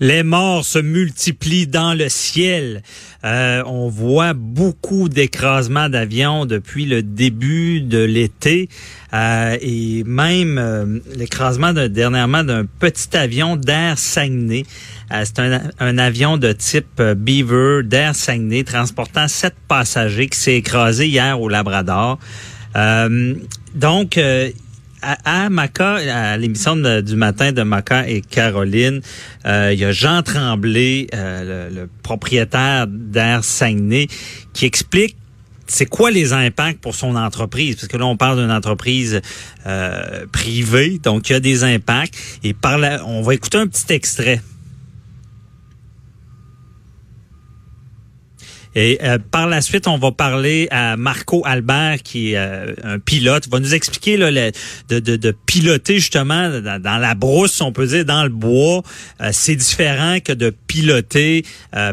Les morts se multiplient dans le ciel. Euh, on voit beaucoup d'écrasements d'avions depuis le début de l'été euh, et même euh, l'écrasement dernièrement d'un petit avion d'Air Saguenay. C'est un, un, avion de type Beaver d'Air Saguenay transportant sept passagers qui s'est écrasé hier au Labrador. donc, à, Maca, à l'émission du matin de Maca et Caroline, euh, il y a Jean Tremblay, euh, le, propriétaire d'Air Saguenay, qui explique c'est quoi les impacts pour son entreprise? Parce que là, on parle d'une entreprise euh, privée, donc il y a des impacts. Et par là, on va écouter un petit extrait. Et euh, par la suite, on va parler à Marco Albert, qui est euh, un pilote, il va nous expliquer là, de, de, de, piloter justement dans, la brousse, on peut dire, dans le bois. Euh, c'est différent que de piloter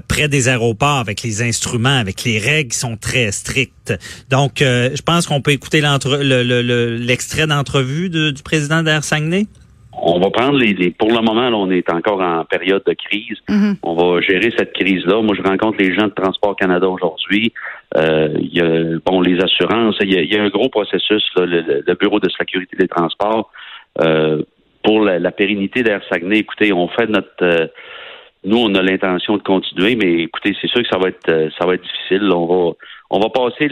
près des aéroports avec les instruments, avec les règles qui sont très strictes. Donc, je pense qu'on peut écouter l'extrait d'entrevue du président d'Air Saguenay on va prendre les, pour le moment, on est encore en période de crise. Mm-hmm. On va gérer cette crise-là. Moi, je rencontre les gens de Transport Canada aujourd'hui. Euh, il y a bon les assurances. Il y a, un gros processus, le, bureau de sécurité des transports. Euh, pour la, pérennité d'Air Saguenay, écoutez, on fait notre euh, nous, on a l'intention de continuer, mais écoutez, c'est sûr que ça va être ça va être difficile. On va on va passer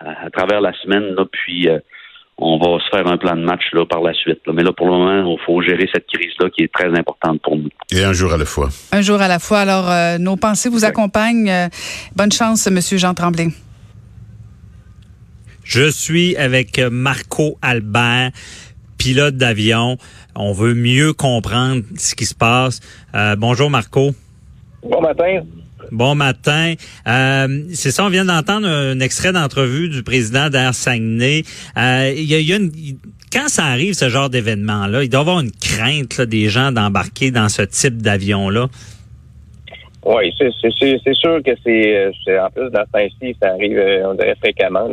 à, travers la semaine, là, puis on va se faire un plan de match là, par la suite. Mais là, pour le moment, il faut gérer cette crise-là qui est très importante pour nous. Et un jour à la fois. Un jour à la fois. Alors, euh, nos pensées vous accompagnent. Euh, bonne chance, Monsieur Jean Tremblay. Je suis avec Marco Albert, pilote d'avion. On veut mieux comprendre ce qui se passe. Euh, bonjour, Marco. Bon matin. Bon matin. Euh, c'est ça, on vient d'entendre un, extrait d'entrevue du président d'Air Saguenay. Euh, il y a, une, quand ça arrive, ce genre d'événement-là, il doit y avoir une crainte des gens d'embarquer dans ce type d'avion-là. Oui, c'est sûr que c'est en plus dans ce temps-ci, ça arrive, euh, on dirait fréquemment.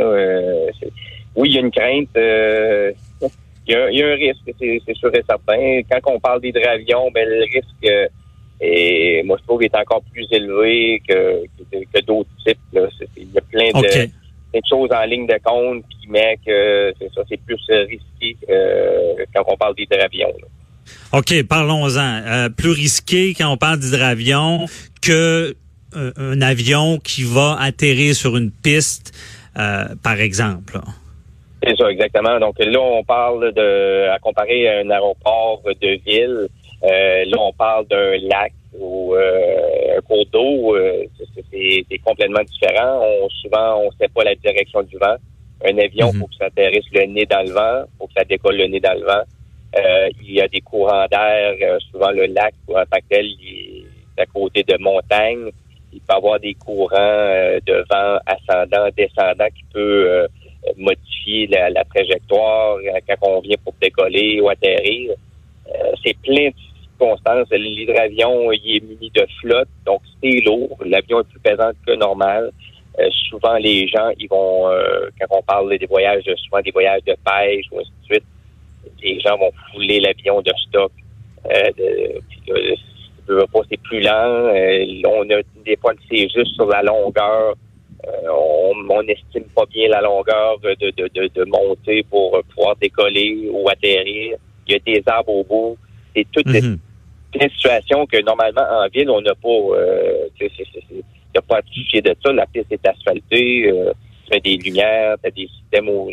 oui, il y a une crainte. il, y a, un risque, c'est sûr et certain. Quand on parle d'hydravion, ben le risque et moi, je trouve qu'il est encore plus élevé que, que, d'autres types. Là. Il y a plein de, choses en ligne de compte qui met que c'est ça, c'est plus risqué euh, quand on parle d'hydravion. OK, parlons-en. Euh, plus risqué quand on parle d'hydravion que euh, un avion qui va atterrir sur une piste, par exemple. C'est ça, exactement. Donc là, on parle de, à comparer à un aéroport de ville, là, on parle d'un lac ou euh, un cours d'eau. Euh, c'est complètement différent. On, souvent, on ne sait pas la direction du vent. Un avion, il mhm. faut que ça atterrisse le nez dans le vent, faut que ça décolle le nez dans le vent. il y a des courants d'air. souvent, le lac, en tant que tel, il est à côté de montagnes. Il peut y avoir des courants de vent ascendant, descendant qui peut modifier la, la, trajectoire quand on vient pour décoller ou atterrir. c'est plein de L'hydravion, il est muni de flotte, donc c'est lourd. L'avion est plus pesant que normal. Euh, souvent, les gens, ils vont, euh, quand on parle des voyages, souvent des voyages de pêche ou ainsi de suite, les gens vont fouler l'avion de stock. Euh, de, pas, c'est plus lent. Euh, on a des fois, c'est juste sur la longueur. on, on estime pas bien la longueur de, de, de, de pour pouvoir décoller ou atterrir. Il y a des arbres au bout. C'est toutes mm une situation que normalement en ville, on n'a pas. Euh, a pas à toucher de ça. La piste est asphaltée, euh, tu mets des lumières, tu as des systèmes aux,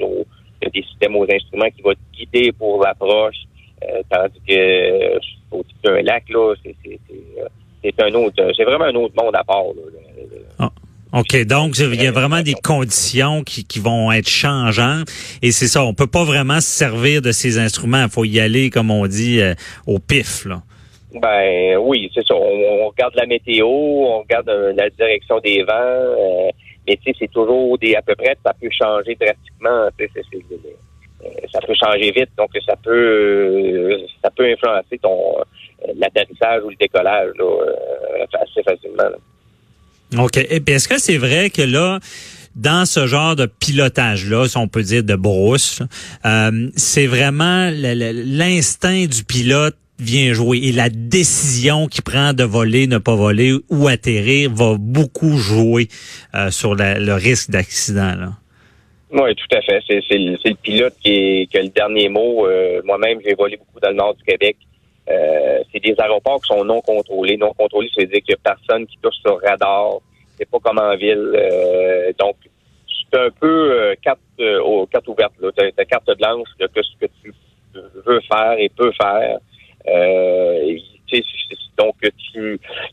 des systèmes aux instruments qui vont te guider pour l'approche. Euh, tandis que au-dessus d'un lac, là, c'est un autre. C'est vraiment un autre monde à part. Ah, OK, donc il y a vraiment des conditions qui, qui vont être changeantes et c'est ça, on peut pas vraiment se servir de ces instruments, il faut y aller comme on dit au pif là. Ben oui, c'est ça. On, regarde la météo, on regarde euh, la direction des vents, euh, mais tu sais, c'est toujours des à peu près, ça peut changer drastiquement. Euh, ça peut changer vite, donc ça peut ça peut influencer ton l'atterrissage ou le décollage assez facilement. OK. Et est-ce que c'est vrai que là, dans ce genre de pilotage-là, si on peut dire de brousse, c'est vraiment l'instinct du pilote vient jouer et la décision qu'il prend de voler, ne pas voler ou atterrir va beaucoup jouer euh, sur le risque d'accident. Oui, tout à fait. C'est, le, pilote qui, a le dernier mot. Euh, moi-même, j'ai volé beaucoup dans le nord du Québec. Euh, c'est des aéroports qui sont non contrôlés. Non contrôlés, ça veut dire qu'il n'y a personne qui touche sur le radar. C'est pas comme en ville. donc, c'est un peu carte, aux cartes ouvertes. Tu as, carte blanche de ce que tu veux faire et peux faire. Euh, donc,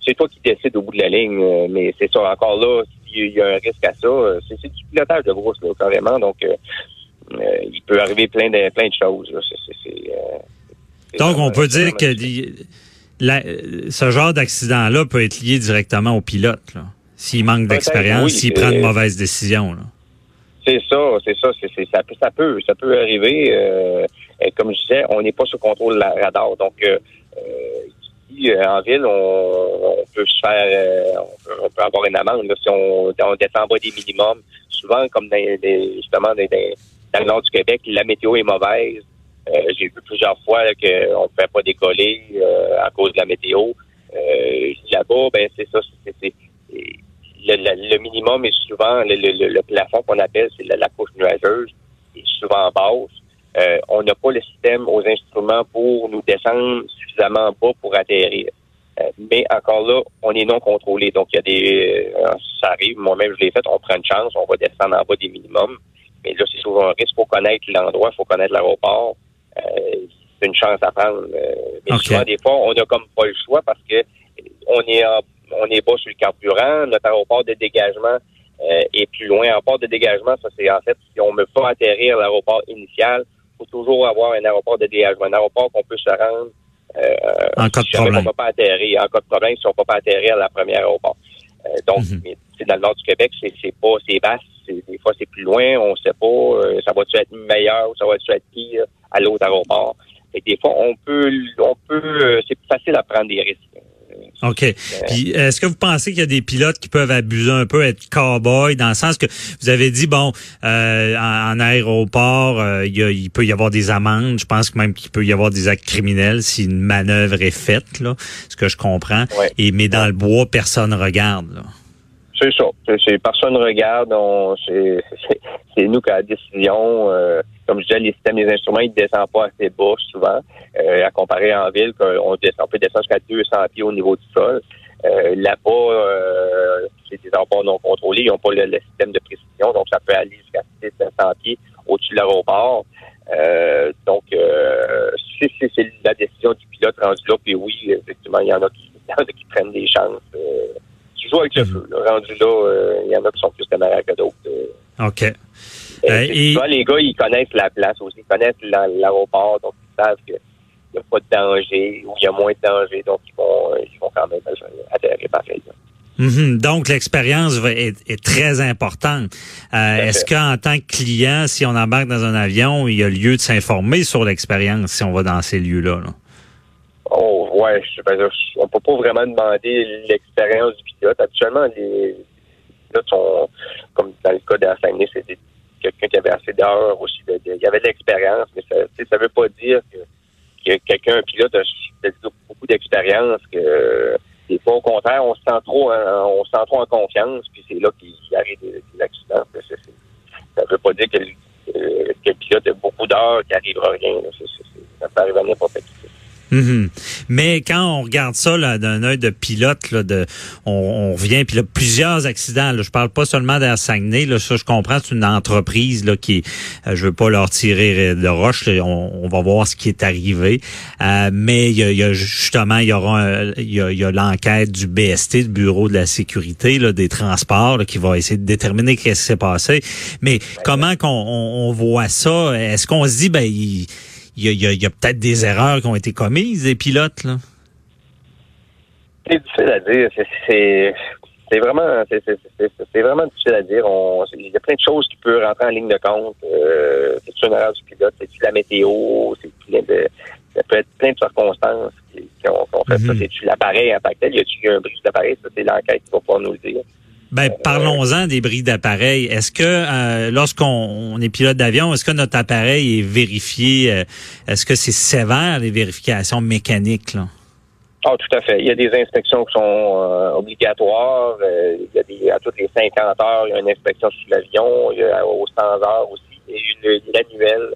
c'est toi qui décides au bout de la ligne, euh, mais c'est ça. Encore là, s'il y a un risque à ça, euh, c'est, du pilotage de brousse, là, carrément. Donc, il peut arriver plein de, plein de choses. donc, on peut dire que ce genre d'accident-là peut être lié directement au pilote, s'il manque d'expérience, s'il prend de mauvaises décisions. C'est ça, c'est ça, c'est, ça, peut, ça peut, ça peut arriver comme je disais, on n'est pas sous contrôle radar. Donc, euh, euh, ici, euh, en ville, on, peut se faire, on peut, avoir une amende si on, descend en bas des minimums. Souvent, comme dans, justement dans, le nord du Québec, la météo est mauvaise. J'ai vu plusieurs fois qu'on ne pouvait pas décoller à cause de la météo. Là-bas, ben c'est ça, c'est le, minimum est souvent le, plafond qu'on appelle, c'est la, la couche nuageuse, est souvent basse. Euh, on n'a pas le système aux instruments pour nous descendre suffisamment bas pour atterrir. Euh, mais encore là, on est non contrôlé. Donc, il y a des. Euh, ça arrive, moi-même, je l'ai fait, on prend une chance, on va descendre en bas des minimums. Mais là, c'est souvent un risque. Il faut connaître l'endroit, il faut connaître l'aéroport. c'est une chance à prendre. mais souvent, des fois, on n'a comme pas le choix parce que on est on est bas sur le carburant, notre aéroport de dégagement est plus loin. En port de dégagement, ça c'est en fait si on ne veut pas atterrir l'aéroport initial, faut toujours avoir un aéroport de dégagement, un aéroport qu'on peut se rendre euh, en cas de problème. On va pas atterrir, en cas de problème, si on ne peut pas atterrir à la première aéroport. Euh, donc, mhm. dans le nord du Québec, c'est, c'est pas, c'est vaste. des fois, c'est plus loin, on ne sait pas. Euh, ça va-tu être meilleur ou ça va-tu être pire à l'autre aéroport. Et des fois, on peut, on peut, c'est plus facile à prendre des risques. OK. Puis est-ce que vous pensez qu'il y a des pilotes qui peuvent abuser un peu, être cow-boy, dans le sens que vous avez dit, bon, euh, en, aéroport, euh, il, peut y avoir des amendes. Je pense que même qu'il peut y avoir des actes criminels si une manœuvre est faite, là, ce que je comprends. Et mais dans le bois, personne regarde. Là. C'est ça. C'est, personne regarde. c'est, nous qui avons la décision. Euh, comme je disais, les systèmes des instruments, ils ne descendent pas assez bas souvent. Euh, à comparer en ville, on, descend, on peut descendre jusqu'à 200 pieds au niveau du sol. Euh, là-bas, c'est des aéroports non contrôlés. Ils n'ont pas le, système de précision, donc ça peut aller jusqu'à 500 pieds au-dessus de l'aéroport. donc, c'est, la décision du pilote rendu là. Puis oui, effectivement, il y en a qui, y en a qui prennent des chances avec le feu. Rendu là, euh, il y en a qui sont plus téméraires que d'autres. Euh. OK. Euh, et... les gars, ils connaissent la place aussi. Ils connaissent l'aéroport, donc ils savent qu'il n'y a pas de danger ou il y a moins de danger, donc ils vont, ils vont quand même atterrir pareil. Mm Donc, l'expérience est, est, très importante. Euh, Est-ce qu'en tant que client, si on embarque dans un avion, il y a lieu de s'informer sur l'expérience si on va dans ces lieux-là? Là? Oh, ouais, je, ben, on peut pas vraiment demander l'expérience du pilote. Actuellement, les pilotes sont, comme dans le cas d'Assaigné, c'était quelqu'un qui avait assez d'heures aussi. Il y avait de l'expérience, mais ça ne veut pas dire que, que quelqu'un, un pilote, a beaucoup d'expérience, que des fois, au contraire, on se sent trop, on se sent trop en confiance, puis c'est là qu'il arrive des, des accidents. Ça ne veut pas dire que, que, le pilote a beaucoup d'heures, qu'il n'arrivera rien. ça peut arriver à n'importe qui. Mhm. Mais quand on regarde ça d'un œil de pilote, là, de, on, on revient, puis là, plusieurs accidents. Là, je parle pas seulement d'Air Saguenay. Là, ça, je comprends, c'est une entreprise là qui, euh, je veux pas leur tirer de roche. on, va voir ce qui est arrivé. Euh, mais il y a, justement, il y aura, il y a, l'enquête du BST, du Bureau de la sécurité là, des transports, qui va essayer de déterminer qu'est-ce qui s'est passé. Mais comment qu'on on, voit ça? Est-ce qu'on se dit, ben il il y a, peut-être des erreurs qui ont été commises des pilotes, là? C'est difficile à dire. C'est vraiment, c'est vraiment difficile à dire. il y a plein de choses qui peuvent rentrer en ligne de compte. Euh, c'est une erreur du pilote, c'est la météo, c'est plein de, ça peut être plein de circonstances qui, ont, fait ça. Mhm. C'est-tu l'appareil en tant que tel? Y a-tu un bris d'appareil? Ça, c'est l'enquête qui va pouvoir nous le dire. Ben, euh, parlons-en des bris d'appareil. Est-ce que euh, lorsqu'on est pilote d'avion, est-ce que notre appareil est vérifié? Euh, est-ce que c'est sévère, les vérifications mécaniques? Là? Oh, tout à fait. Il y a des inspections qui sont obligatoires. il y a des, à toutes les 50 heures, il y a une inspection sur l'avion. Il y a au standard aussi. Il y a l'annuel,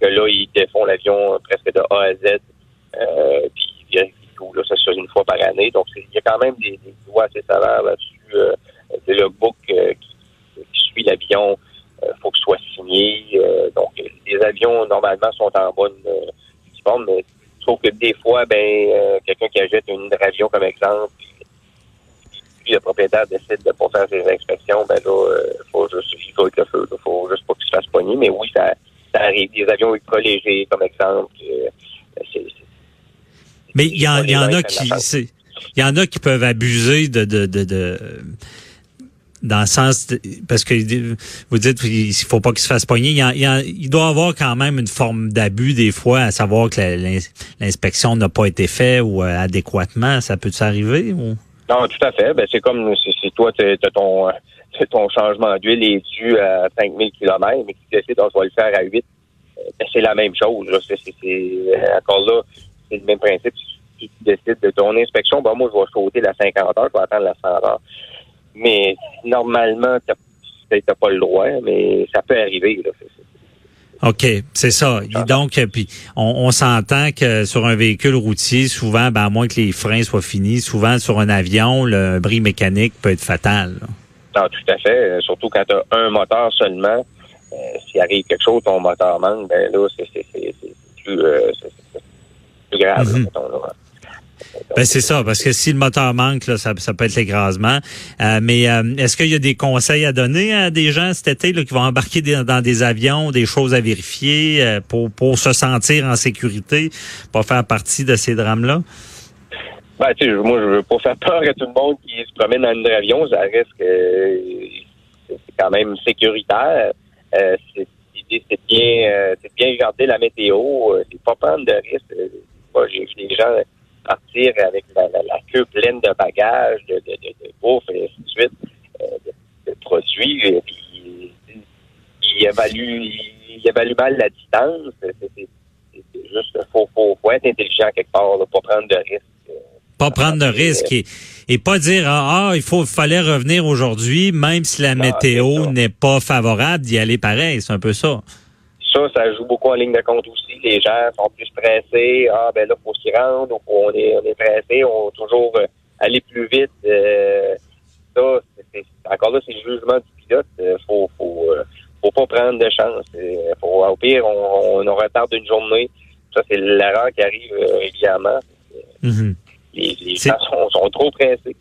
que là, ils défont l'avion presque de A à Z. puis ils vérifient tout. Là, ça fait une fois par année. Donc, il y a quand même des, des lois assez sévères là-dessus c'est le book euh, qui, suit l'avion. Il euh, faut que ce soit signé. Euh, donc, les avions, normalement, sont en bonne forme, mais sauf que des fois, ben, quelqu'un qui achète une avion comme exemple, puis le propriétaire décide de ne pas faire ses inspections, ben là, faut juste, il faut être le feu. Il faut juste pas qu'il se fasse pogner. Mais oui, ça, ça arrive. Des avions ultra légers, comme exemple. mais il y, en, y en a qui, il y en a qui peuvent abuser de, de, de, de dans le sens parce que vous dites il faut pas qu'il se fasse pogner. Il, doit y avoir quand même une forme d'abus des fois, à savoir que l'inspection n'a pas été faite ou euh, adéquatement. Ça peut arriver ou? Non, tout à fait. Ben, c'est comme si toi, tu ton, ton changement d'huile est dû à 5000 km, mais tu décides, on va le faire à 8. Euh, ben, c'est la même chose. Euh, encore là, c'est le même principe. Si tu décides de ton inspection, ben, moi, je vais sauter la 50 heures, je vais attendre la 100 heures. Mais normalement, tu n'as pas le droit, mais ça peut arriver. OK, c'est ça. donc, puis on, s'entend que sur un véhicule routier, souvent, ben, à moins que les freins soient finis, souvent sur un avion, le bris mécanique peut être fatal. Non, tout à fait. Surtout quand tu as un moteur seulement. Euh, s'il arrive quelque chose, ton moteur manque, ben là, c'est plus, euh, plus, grave. Mm ben c'est ça, parce que si le moteur manque, là, ça, peut être l'écrasement. Euh, mais euh, est-ce qu'il y a des conseils à donner à des gens cet été là, qui vont embarquer dans des avions, des choses à vérifier euh, pour, pour se sentir en sécurité, pour faire partie de ces drames-là? Ben, tu sais, moi, je veux pas faire peur à tout le monde qui se promène dans un avion. Ça reste que c'est quand même sécuritaire. L'idée, c'est bien, c'est bien garder la météo. C'est pas prendre de risques. J'ai vu des gens partir avec la, queue pleine de bagages, de, de, de, bouffe et ainsi de suite, euh, de, produits. Et puis, il évalue, il évalue mal la distance. C'est juste, faut, faut, faut être intelligent quelque part, là, pas prendre de risques. Pas prendre de risques et, et pas dire ah, ah il faut fallait revenir aujourd'hui même si la météo n'est pas favorable d'y aller pareil c'est un peu ça ça, ça joue beaucoup en ligne de compte aussi. Les gens sont plus pressés. Ah, ben là, faut s'y rendre. Ou on est, on est pressé. On va toujours euh, aller plus vite. Euh, ça, c'est, encore là, c'est le jugement du pilote. Euh, faut, faut, faut pas prendre de chance. Faut, au pire, on, on retarde une journée. Ça, c'est l'erreur qui arrive régulièrement. Mm-hmm. Les, gens sont trop pressés.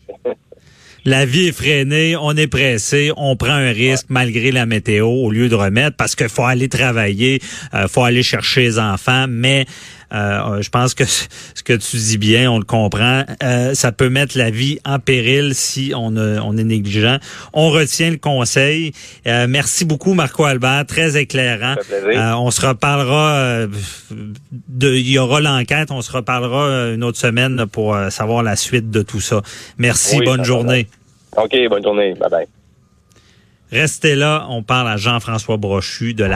La vie est freinée, on est pressé, on prend un risque malgré la météo au lieu de remettre parce qu'il faut aller travailler, euh, faut aller chercher les enfants, mais euh, je pense que ce que tu dis bien, on le comprend. Euh, ça peut mettre la vie en péril si on, on est négligent. On retient le conseil. Euh, merci beaucoup, Marco Albert, très éclairant. on se reparlera. de, il y aura l'enquête. On se reparlera une autre semaine pour savoir la suite de tout ça. Merci. bonne journée. OK, bonne journée. Bye bye. Restez là. On parle à Jean-François Brochu de la